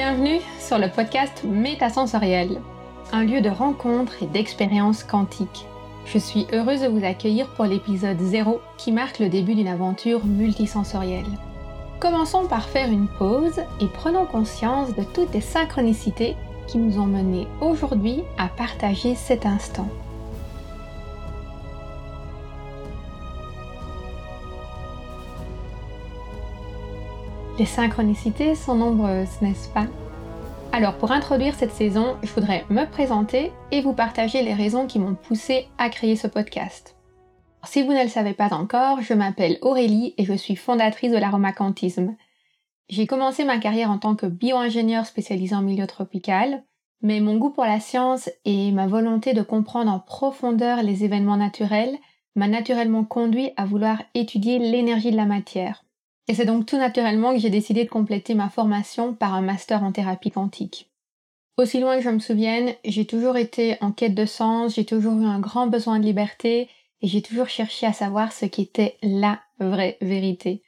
Bienvenue sur le podcast Métasensoriel, un lieu de rencontre et d'expérience quantique. Je suis heureuse de vous accueillir pour l'épisode 0 qui marque le début d'une aventure multisensorielle. Commençons par faire une pause et prenons conscience de toutes les synchronicités qui nous ont menés aujourd'hui à partager cet instant. Les synchronicités sont nombreuses, n'est-ce pas? Alors pour introduire cette saison, je voudrais me présenter et vous partager les raisons qui m'ont poussé à créer ce podcast. Si vous ne le savez pas encore, je m'appelle Aurélie et je suis fondatrice de l'aromacantisme. J'ai commencé ma carrière en tant que bio-ingénieur spécialisé en milieu tropical, mais mon goût pour la science et ma volonté de comprendre en profondeur les événements naturels m'a naturellement conduit à vouloir étudier l'énergie de la matière. Et c'est donc tout naturellement que j'ai décidé de compléter ma formation par un master en thérapie quantique. Aussi loin que je me souvienne, j'ai toujours été en quête de sens, j'ai toujours eu un grand besoin de liberté et j'ai toujours cherché à savoir ce qui était la vraie vérité.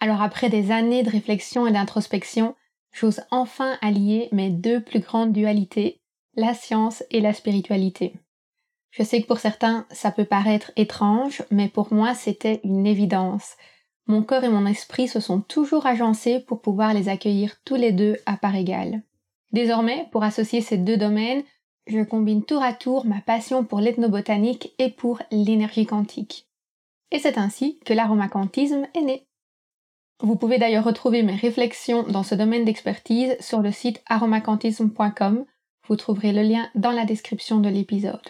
Alors après des années de réflexion et d'introspection, j'ose enfin allier mes deux plus grandes dualités, la science et la spiritualité. Je sais que pour certains ça peut paraître étrange, mais pour moi c'était une évidence mon corps et mon esprit se sont toujours agencés pour pouvoir les accueillir tous les deux à part égale. Désormais, pour associer ces deux domaines, je combine tour à tour ma passion pour l'ethnobotanique et pour l'énergie quantique. Et c'est ainsi que l'aromacantisme est né. Vous pouvez d'ailleurs retrouver mes réflexions dans ce domaine d'expertise sur le site aromacantisme.com. Vous trouverez le lien dans la description de l'épisode.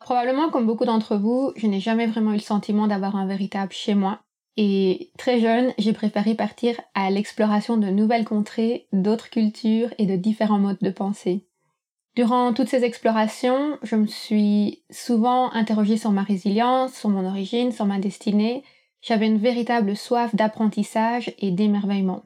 Probablement comme beaucoup d'entre vous, je n'ai jamais vraiment eu le sentiment d'avoir un véritable chez moi, et très jeune, j'ai préféré partir à l'exploration de nouvelles contrées, d'autres cultures et de différents modes de pensée. Durant toutes ces explorations, je me suis souvent interrogée sur ma résilience, sur mon origine, sur ma destinée. J'avais une véritable soif d'apprentissage et d'émerveillement.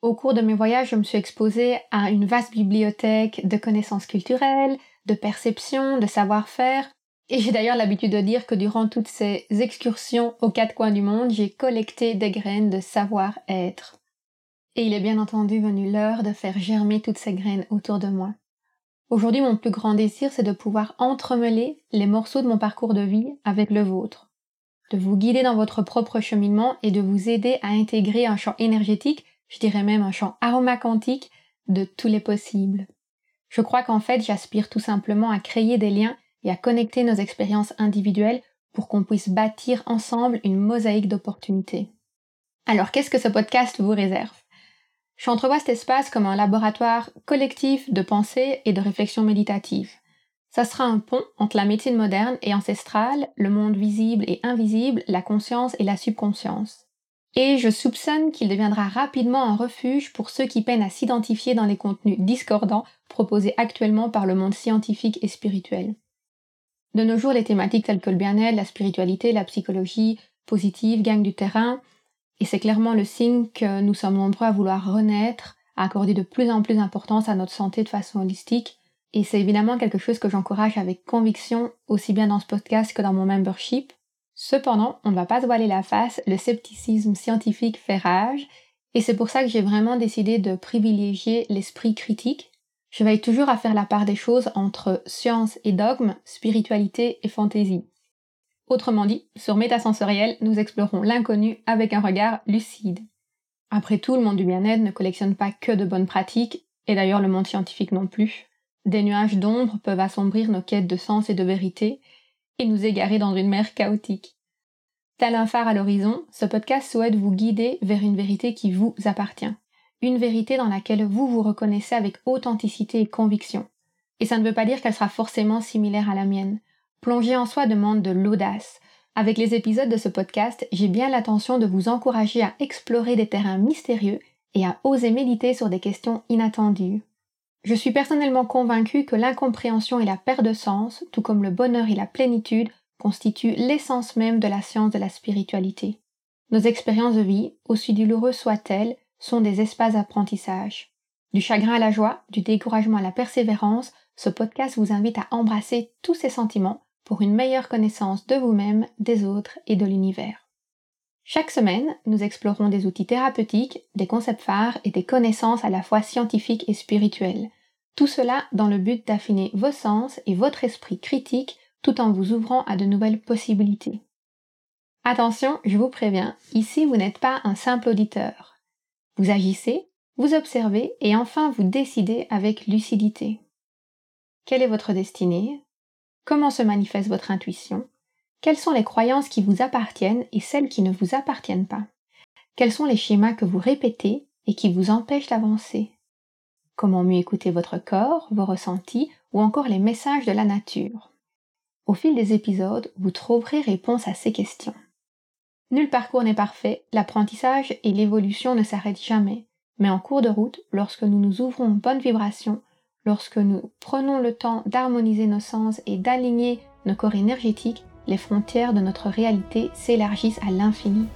Au cours de mes voyages, je me suis exposée à une vaste bibliothèque de connaissances culturelles, de perceptions, de savoir-faire, et j'ai d'ailleurs l'habitude de dire que durant toutes ces excursions aux quatre coins du monde, j'ai collecté des graines de savoir-être. Et il est bien entendu venu l'heure de faire germer toutes ces graines autour de moi. Aujourd'hui, mon plus grand désir, c'est de pouvoir entremêler les morceaux de mon parcours de vie avec le vôtre, de vous guider dans votre propre cheminement et de vous aider à intégrer un champ énergétique, je dirais même un champ aromacantique, de tous les possibles. Je crois qu'en fait, j'aspire tout simplement à créer des liens et à connecter nos expériences individuelles pour qu'on puisse bâtir ensemble une mosaïque d'opportunités. Alors qu'est-ce que ce podcast vous réserve? J'entrevois cet espace comme un laboratoire collectif de pensée et de réflexion méditative. Ça sera un pont entre la médecine moderne et ancestrale, le monde visible et invisible, la conscience et la subconscience. Et je soupçonne qu'il deviendra rapidement un refuge pour ceux qui peinent à s'identifier dans les contenus discordants proposés actuellement par le monde scientifique et spirituel. De nos jours, les thématiques telles que le bien-être, la spiritualité, la psychologie positive gagnent du terrain, et c'est clairement le signe que nous sommes nombreux à vouloir renaître, à accorder de plus en plus d'importance à notre santé de façon holistique, et c'est évidemment quelque chose que j'encourage avec conviction, aussi bien dans ce podcast que dans mon membership. Cependant, on ne va pas se voiler la face, le scepticisme scientifique fait rage, et c'est pour ça que j'ai vraiment décidé de privilégier l'esprit critique je veille toujours à faire la part des choses entre science et dogme, spiritualité et fantaisie. Autrement dit, sur Métasensoriel, nous explorons l'inconnu avec un regard lucide. Après tout, le monde du bien-être ne collectionne pas que de bonnes pratiques, et d'ailleurs le monde scientifique non plus. Des nuages d'ombre peuvent assombrir nos quêtes de sens et de vérité, et nous égarer dans une mer chaotique. Tel un phare à l'horizon, ce podcast souhaite vous guider vers une vérité qui vous appartient une vérité dans laquelle vous vous reconnaissez avec authenticité et conviction. Et ça ne veut pas dire qu'elle sera forcément similaire à la mienne. Plonger en soi demande de l'audace. Avec les épisodes de ce podcast, j'ai bien l'intention de vous encourager à explorer des terrains mystérieux et à oser méditer sur des questions inattendues. Je suis personnellement convaincue que l'incompréhension et la perte de sens, tout comme le bonheur et la plénitude, constituent l'essence même de la science de la spiritualité. Nos expériences de vie, aussi douloureuses soient-elles, sont des espaces d'apprentissage. Du chagrin à la joie, du découragement à la persévérance, ce podcast vous invite à embrasser tous ces sentiments pour une meilleure connaissance de vous-même, des autres et de l'univers. Chaque semaine, nous explorons des outils thérapeutiques, des concepts phares et des connaissances à la fois scientifiques et spirituelles. Tout cela dans le but d'affiner vos sens et votre esprit critique tout en vous ouvrant à de nouvelles possibilités. Attention, je vous préviens, ici vous n'êtes pas un simple auditeur. Vous agissez, vous observez et enfin vous décidez avec lucidité. Quelle est votre destinée? Comment se manifeste votre intuition? Quelles sont les croyances qui vous appartiennent et celles qui ne vous appartiennent pas? Quels sont les schémas que vous répétez et qui vous empêchent d'avancer? Comment mieux écouter votre corps, vos ressentis ou encore les messages de la nature? Au fil des épisodes, vous trouverez réponse à ces questions. Nul parcours n'est parfait, l'apprentissage et l'évolution ne s'arrêtent jamais, mais en cours de route, lorsque nous nous ouvrons aux bonnes vibrations, lorsque nous prenons le temps d'harmoniser nos sens et d'aligner nos corps énergétiques, les frontières de notre réalité s'élargissent à l'infini.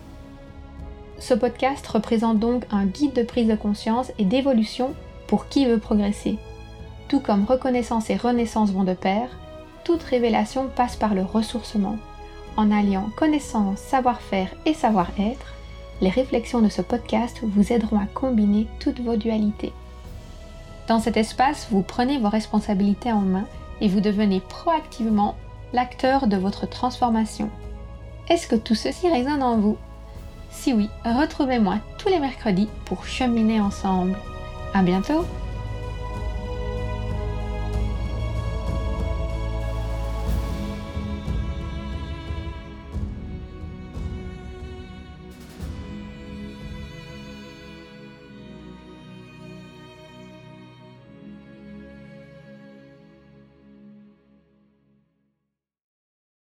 Ce podcast représente donc un guide de prise de conscience et d'évolution pour qui veut progresser. Tout comme reconnaissance et renaissance vont de pair, toute révélation passe par le ressourcement. En alliant connaissance, savoir-faire et savoir-être, les réflexions de ce podcast vous aideront à combiner toutes vos dualités. Dans cet espace, vous prenez vos responsabilités en main et vous devenez proactivement l'acteur de votre transformation. Est-ce que tout ceci résonne en vous? Si oui, retrouvez-moi tous les mercredis pour cheminer ensemble. À bientôt